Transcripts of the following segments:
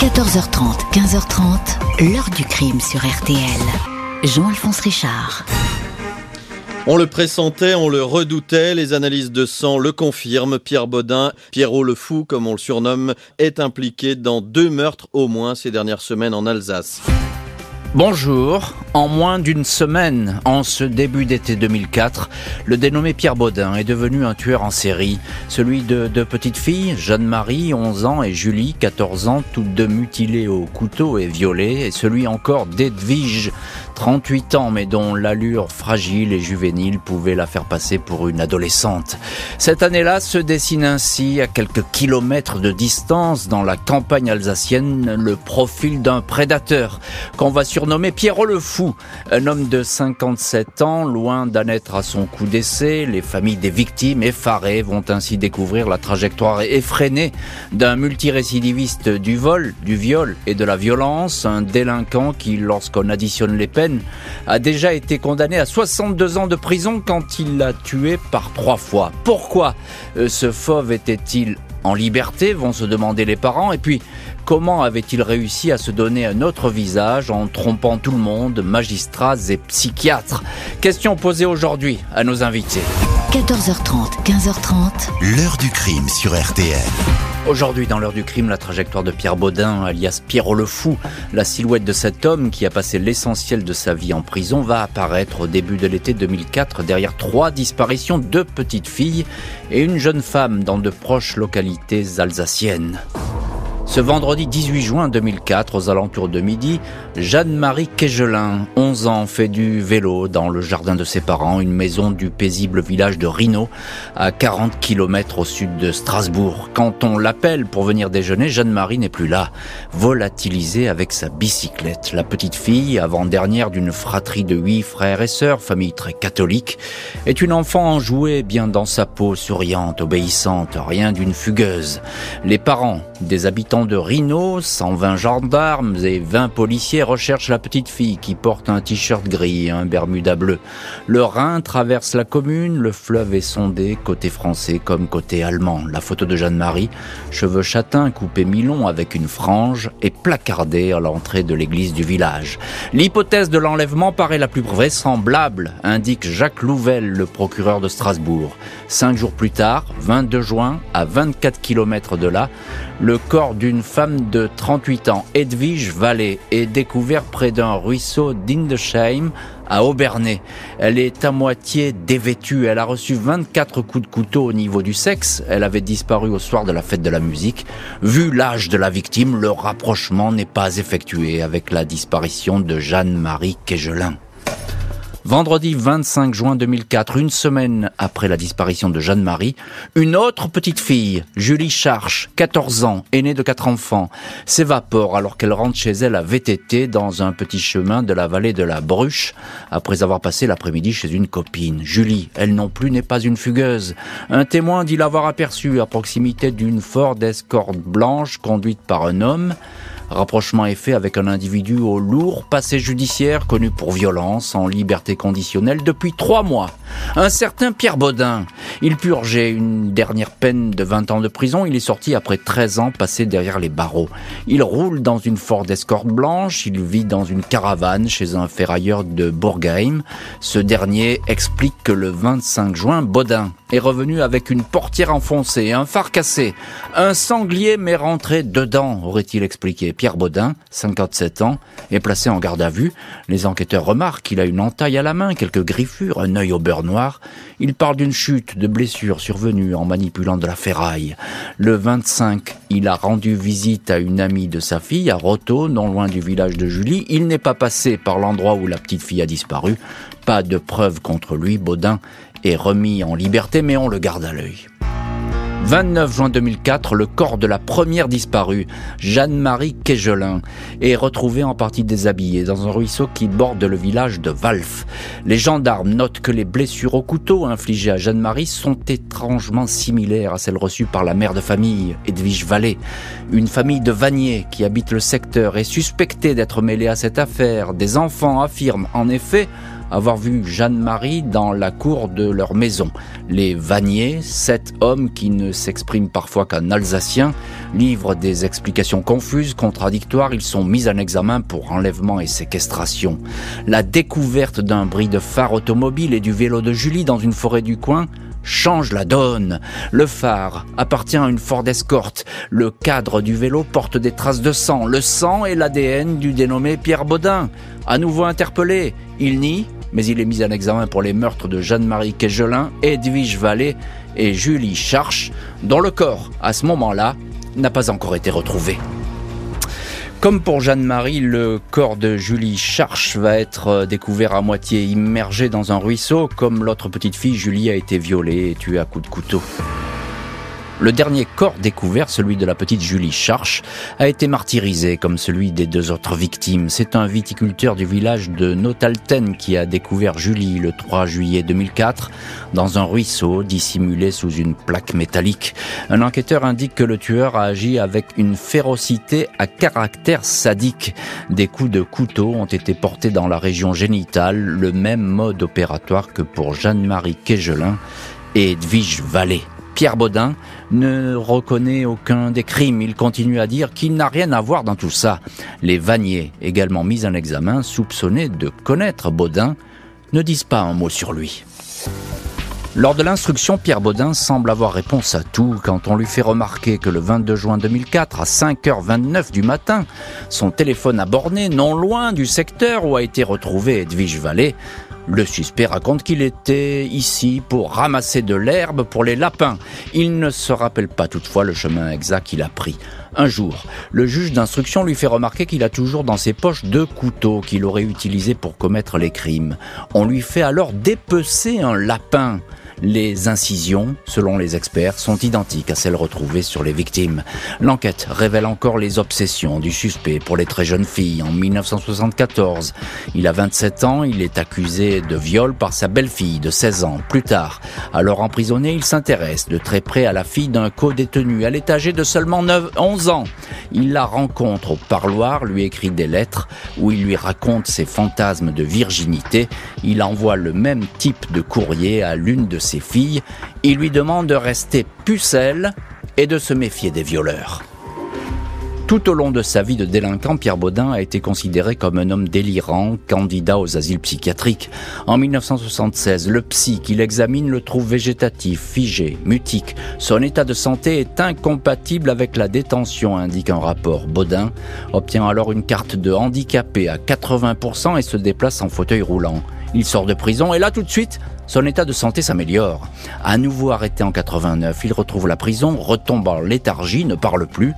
14h30, 15h30, l'heure du crime sur RTL. Jean-Alphonse Richard. On le pressentait, on le redoutait, les analyses de sang le confirment. Pierre Baudin, Pierrot le Fou, comme on le surnomme, est impliqué dans deux meurtres au moins ces dernières semaines en Alsace. Bonjour. En moins d'une semaine, en ce début d'été 2004, le dénommé Pierre Baudin est devenu un tueur en série. Celui de deux petites filles, Jeanne-Marie, 11 ans, et Julie, 14 ans, toutes deux mutilées au couteau et violées, et celui encore d'Edwige, 38 ans, mais dont l'allure fragile et juvénile pouvait la faire passer pour une adolescente. Cette année-là se dessine ainsi, à quelques kilomètres de distance, dans la campagne alsacienne, le profil d'un prédateur qu'on va surnommé Pierrot le Fou. Un homme de 57 ans, loin d'en être à son coup d'essai, les familles des victimes effarées vont ainsi découvrir la trajectoire effrénée d'un multirécidiviste du vol, du viol et de la violence, un délinquant qui, lorsqu'on additionne les peines, a déjà été condamné à 62 ans de prison quand il l'a tué par trois fois. Pourquoi euh, ce fauve était-il en liberté, vont se demander les parents, et puis comment avait-il réussi à se donner un autre visage en trompant tout le monde, magistrats et psychiatres? Question posée aujourd'hui à nos invités. 14h30, 15h30. L'heure du crime sur RTL. Aujourd'hui, dans l'heure du crime, la trajectoire de Pierre Baudin, alias Pierrot le Fou, la silhouette de cet homme qui a passé l'essentiel de sa vie en prison, va apparaître au début de l'été 2004 derrière trois disparitions, deux petites filles et une jeune femme dans de proches localités alsaciennes. Ce vendredi 18 juin 2004, aux alentours de midi, Jeanne-Marie Kegelin, 11 ans, fait du vélo dans le jardin de ses parents, une maison du paisible village de Rino, à 40 km au sud de Strasbourg. Quand on l'appelle pour venir déjeuner, Jeanne-Marie n'est plus là, volatilisée avec sa bicyclette. La petite fille, avant-dernière d'une fratrie de huit frères et sœurs, famille très catholique, est une enfant enjouée, bien dans sa peau, souriante, obéissante, rien d'une fugueuse. Les parents des habitants de Rhino, 120 gendarmes et 20 policiers recherchent la petite fille qui porte un t-shirt gris et un bermuda bleu. Le Rhin traverse la commune, le fleuve est sondé côté français comme côté allemand. La photo de Jeanne-Marie, cheveux châtains coupés mi-long avec une frange, est placardée à l'entrée de l'église du village. L'hypothèse de l'enlèvement paraît la plus vraisemblable, indique Jacques Louvel, le procureur de Strasbourg. Cinq jours plus tard, 22 juin, à 24 km de là, le corps d'une femme de 38 ans, Edwige Vallée, est découvert près d'un ruisseau d'Indesheim à Aubernay. Elle est à moitié dévêtue. Elle a reçu 24 coups de couteau au niveau du sexe. Elle avait disparu au soir de la fête de la musique. Vu l'âge de la victime, le rapprochement n'est pas effectué avec la disparition de Jeanne-Marie Kegelin. Vendredi 25 juin 2004, une semaine après la disparition de Jeanne-Marie, une autre petite fille, Julie Charche, 14 ans, aînée de quatre enfants, s'évapore alors qu'elle rentre chez elle à VTT dans un petit chemin de la vallée de la Bruche, après avoir passé l'après-midi chez une copine. Julie, elle non plus, n'est pas une fugueuse. Un témoin dit l'avoir aperçue à proximité d'une Ford Escort blanche conduite par un homme. Rapprochement est fait avec un individu au lourd passé judiciaire connu pour violence en liberté conditionnelle depuis trois mois. Un certain Pierre Baudin. Il purgeait une dernière peine de 20 ans de prison. Il est sorti après 13 ans passés derrière les barreaux. Il roule dans une Ford Escort blanche. Il vit dans une caravane chez un ferrailleur de Bourgheim. Ce dernier explique que le 25 juin, Baudin est revenu avec une portière enfoncée, un phare cassé. Un sanglier m'est rentré dedans, aurait-il expliqué. Pierre Baudin, 57 ans, est placé en garde à vue. Les enquêteurs remarquent qu'il a une entaille à la main, quelques griffures, un œil au beurre noir. Il parle d'une chute, de blessures survenues en manipulant de la ferraille. Le 25, il a rendu visite à une amie de sa fille, à Roto, non loin du village de Julie. Il n'est pas passé par l'endroit où la petite fille a disparu. Pas de preuves contre lui, Baudin est remis en liberté, mais on le garde à l'œil. 29 juin 2004, le corps de la première disparue, Jeanne-Marie Kegelin, est retrouvé en partie déshabillé dans un ruisseau qui borde le village de Valf. Les gendarmes notent que les blessures au couteau infligées à Jeanne-Marie sont étrangement similaires à celles reçues par la mère de famille, Edwige Vallée. Une famille de Vanier qui habite le secteur est suspectée d'être mêlée à cette affaire. Des enfants affirment en effet avoir vu Jeanne-Marie dans la cour de leur maison. Les Vanier, sept hommes qui ne s'expriment parfois qu'en alsacien, livrent des explications confuses, contradictoires. Ils sont mis en examen pour enlèvement et séquestration. La découverte d'un bris de phare automobile et du vélo de Julie dans une forêt du coin change la donne. Le phare appartient à une Ford Escort. Le cadre du vélo porte des traces de sang. Le sang est l'ADN du dénommé Pierre Baudin. À nouveau interpellé, il nie, mais il est mis en examen pour les meurtres de Jeanne-Marie Quégelin, Edwige Vallée et Julie Charche, dont le corps, à ce moment-là, n'a pas encore été retrouvé. Comme pour Jeanne-Marie, le corps de Julie Charche va être euh, découvert à moitié immergé dans un ruisseau, comme l'autre petite fille Julie a été violée et tuée à coups de couteau. Le dernier corps découvert, celui de la petite Julie Charche, a été martyrisé comme celui des deux autres victimes. C'est un viticulteur du village de Notalten qui a découvert Julie le 3 juillet 2004 dans un ruisseau dissimulé sous une plaque métallique. Un enquêteur indique que le tueur a agi avec une férocité à caractère sadique. Des coups de couteau ont été portés dans la région génitale, le même mode opératoire que pour Jeanne-Marie Quégelin et Edwige Vallée. Pierre Baudin ne reconnaît aucun des crimes. Il continue à dire qu'il n'a rien à voir dans tout ça. Les Vanier, également mis en examen, soupçonnés de connaître Baudin, ne disent pas un mot sur lui. Lors de l'instruction, Pierre Baudin semble avoir réponse à tout quand on lui fait remarquer que le 22 juin 2004, à 5h29 du matin, son téléphone a borné non loin du secteur où a été retrouvé Edwige Vallée. Le suspect raconte qu'il était ici pour ramasser de l'herbe pour les lapins. Il ne se rappelle pas toutefois le chemin exact qu'il a pris. Un jour, le juge d'instruction lui fait remarquer qu'il a toujours dans ses poches deux couteaux qu'il aurait utilisés pour commettre les crimes. On lui fait alors dépecer un lapin. Les incisions, selon les experts, sont identiques à celles retrouvées sur les victimes. L'enquête révèle encore les obsessions du suspect pour les très jeunes filles. En 1974, il a 27 ans, il est accusé de viol par sa belle-fille de 16 ans. Plus tard, alors emprisonné, il s'intéresse de très près à la fille d'un co-détenu. Elle est âgée de seulement 9, 11 ans. Il la rencontre au parloir, lui écrit des lettres où il lui raconte ses fantasmes de virginité. Il envoie le même type de courrier à l'une de ses ses filles, il lui demande de rester pucelle et de se méfier des violeurs. Tout au long de sa vie de délinquant, Pierre Baudin a été considéré comme un homme délirant, candidat aux asiles psychiatriques. En 1976, le psy qui l'examine le trouve végétatif, figé, mutique. Son état de santé est incompatible avec la détention, indique un rapport. Baudin obtient alors une carte de handicapé à 80% et se déplace en fauteuil roulant. Il sort de prison et là tout de suite, son état de santé s'améliore. À nouveau arrêté en 89, il retrouve la prison, retombe en léthargie, ne parle plus.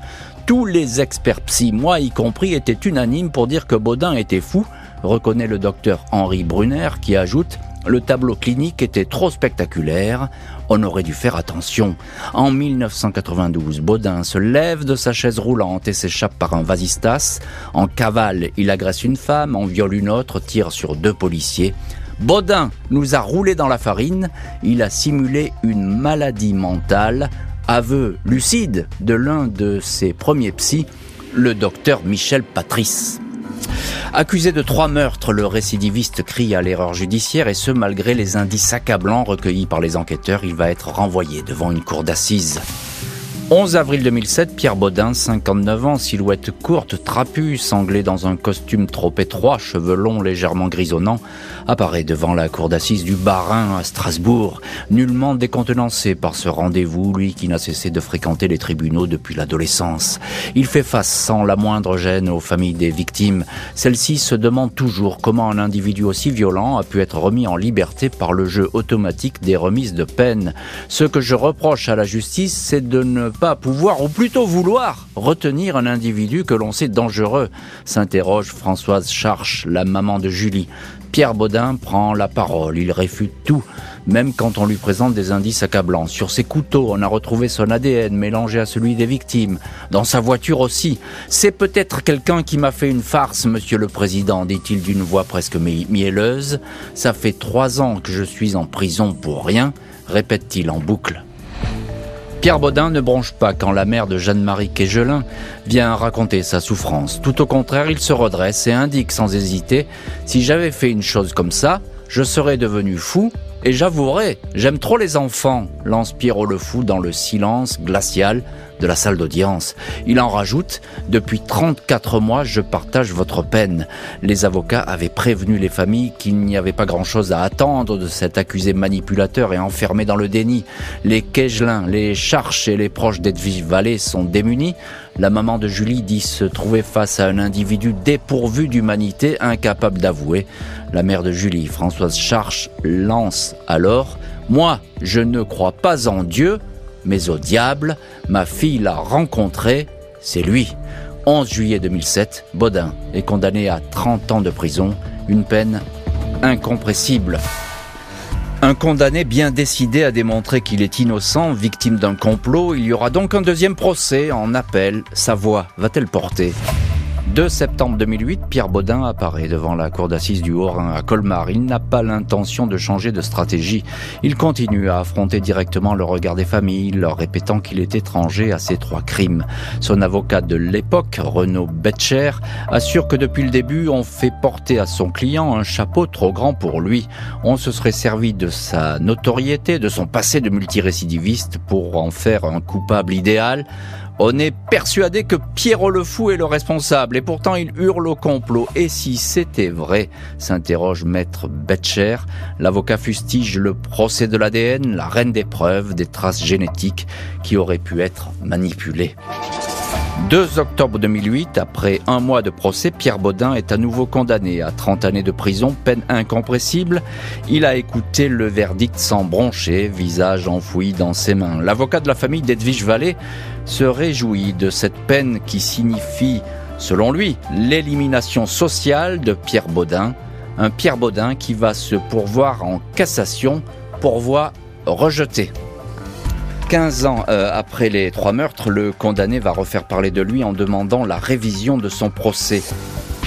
Tous les experts psy, moi y compris, étaient unanimes pour dire que Baudin était fou, reconnaît le docteur Henri Brunner qui ajoute le tableau clinique était trop spectaculaire, on aurait dû faire attention. En 1992, Baudin se lève de sa chaise roulante et s'échappe par un vasistas. En cavale, il agresse une femme, en viole une autre, tire sur deux policiers. Baudin nous a roulé dans la farine, il a simulé une maladie mentale, aveu lucide de l'un de ses premiers psys, le docteur Michel Patrice. Accusé de trois meurtres, le récidiviste crie à l'erreur judiciaire et ce malgré les indices accablants recueillis par les enquêteurs, il va être renvoyé devant une cour d'assises. 11 avril 2007, Pierre Baudin, 59 ans, silhouette courte, trapue, sanglé dans un costume trop étroit, cheveux longs légèrement grisonnants, apparaît devant la cour d'assises du Barin à Strasbourg, nullement décontenancé par ce rendez-vous, lui qui n'a cessé de fréquenter les tribunaux depuis l'adolescence. Il fait face sans la moindre gêne aux familles des victimes. Celles-ci se demandent toujours comment un individu aussi violent a pu être remis en liberté par le jeu automatique des remises de peine. Ce que je reproche à la justice, c'est de ne pas pouvoir, ou plutôt vouloir, retenir un individu que l'on sait dangereux s'interroge Françoise Charche, la maman de Julie. Pierre Baudin prend la parole, il réfute tout, même quand on lui présente des indices accablants. Sur ses couteaux, on a retrouvé son ADN mélangé à celui des victimes. Dans sa voiture aussi. C'est peut-être quelqu'un qui m'a fait une farce, monsieur le président, dit-il d'une voix presque mielleuse. Ça fait trois ans que je suis en prison pour rien, répète-t-il en boucle. Pierre Baudin ne bronche pas quand la mère de Jeanne-Marie Quégelin vient raconter sa souffrance. Tout au contraire, il se redresse et indique sans hésiter Si j'avais fait une chose comme ça, je serais devenu fou et j'avouerai, j'aime trop les enfants, lance Pierrot le fou dans le silence glacial de la salle d'audience. Il en rajoute, depuis 34 mois, je partage votre peine. Les avocats avaient prévenu les familles qu'il n'y avait pas grand-chose à attendre de cet accusé manipulateur et enfermé dans le déni. Les Kegelin, les Charches et les proches d'Edwige Vallée sont démunis. La maman de Julie dit se trouver face à un individu dépourvu d'humanité, incapable d'avouer. La mère de Julie, Françoise Charche, lance alors Moi, je ne crois pas en Dieu, mais au diable, ma fille l'a rencontré, c'est lui. 11 juillet 2007, Baudin est condamné à 30 ans de prison, une peine incompressible. Un condamné bien décidé à démontrer qu'il est innocent, victime d'un complot, il y aura donc un deuxième procès en appel. Sa voix va-t-elle porter? 2 septembre 2008, Pierre Baudin apparaît devant la cour d'assises du Haut-Rhin à Colmar. Il n'a pas l'intention de changer de stratégie. Il continue à affronter directement le regard des familles, leur répétant qu'il est étranger à ces trois crimes. Son avocat de l'époque, Renaud Betcher, assure que depuis le début, on fait porter à son client un chapeau trop grand pour lui. On se serait servi de sa notoriété, de son passé de multirécidiviste pour en faire un coupable idéal. On est persuadé que Pierrot le Fou est le responsable et pourtant il hurle au complot. Et si c'était vrai s'interroge maître Betcher. L'avocat fustige le procès de l'ADN, la reine des preuves, des traces génétiques qui auraient pu être manipulées. 2 octobre 2008, après un mois de procès, Pierre Baudin est à nouveau condamné à 30 années de prison, peine incompressible. Il a écouté le verdict sans broncher, visage enfoui dans ses mains. L'avocat de la famille d'Edwige Vallée se réjouit de cette peine qui signifie, selon lui, l'élimination sociale de Pierre Baudin. Un Pierre Baudin qui va se pourvoir en cassation, pourvoi rejeté. 15 ans euh, après les trois meurtres, le condamné va refaire parler de lui en demandant la révision de son procès.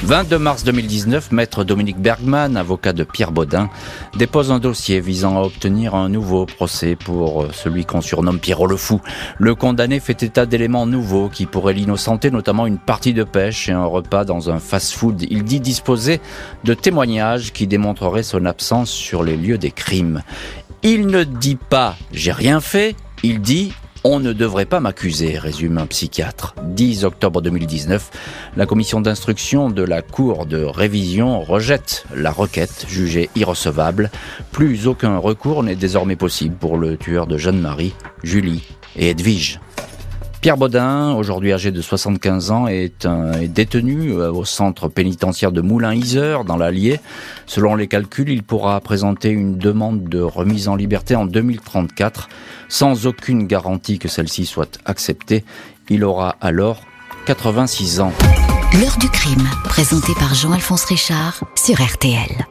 22 mars 2019, maître Dominique Bergman, avocat de Pierre Baudin, dépose un dossier visant à obtenir un nouveau procès pour euh, celui qu'on surnomme Pierrot le Fou. Le condamné fait état d'éléments nouveaux qui pourraient l'innocenter, notamment une partie de pêche et un repas dans un fast-food. Il dit disposer de témoignages qui démontreraient son absence sur les lieux des crimes. Il ne dit pas j'ai rien fait, il dit on ne devrait pas m'accuser, résume un psychiatre. 10 octobre 2019, la commission d'instruction de la Cour de révision rejette la requête jugée irrecevable. Plus aucun recours n'est désormais possible pour le tueur de Jeanne-Marie, Julie et Edwige. Pierre Baudin, aujourd'hui âgé de 75 ans, est, détenu euh, au centre pénitentiaire de Moulin-Isère, dans l'Allier. Selon les calculs, il pourra présenter une demande de remise en liberté en 2034, sans aucune garantie que celle-ci soit acceptée. Il aura alors 86 ans. L'heure du crime, présenté par Jean-Alphonse Richard sur RTL.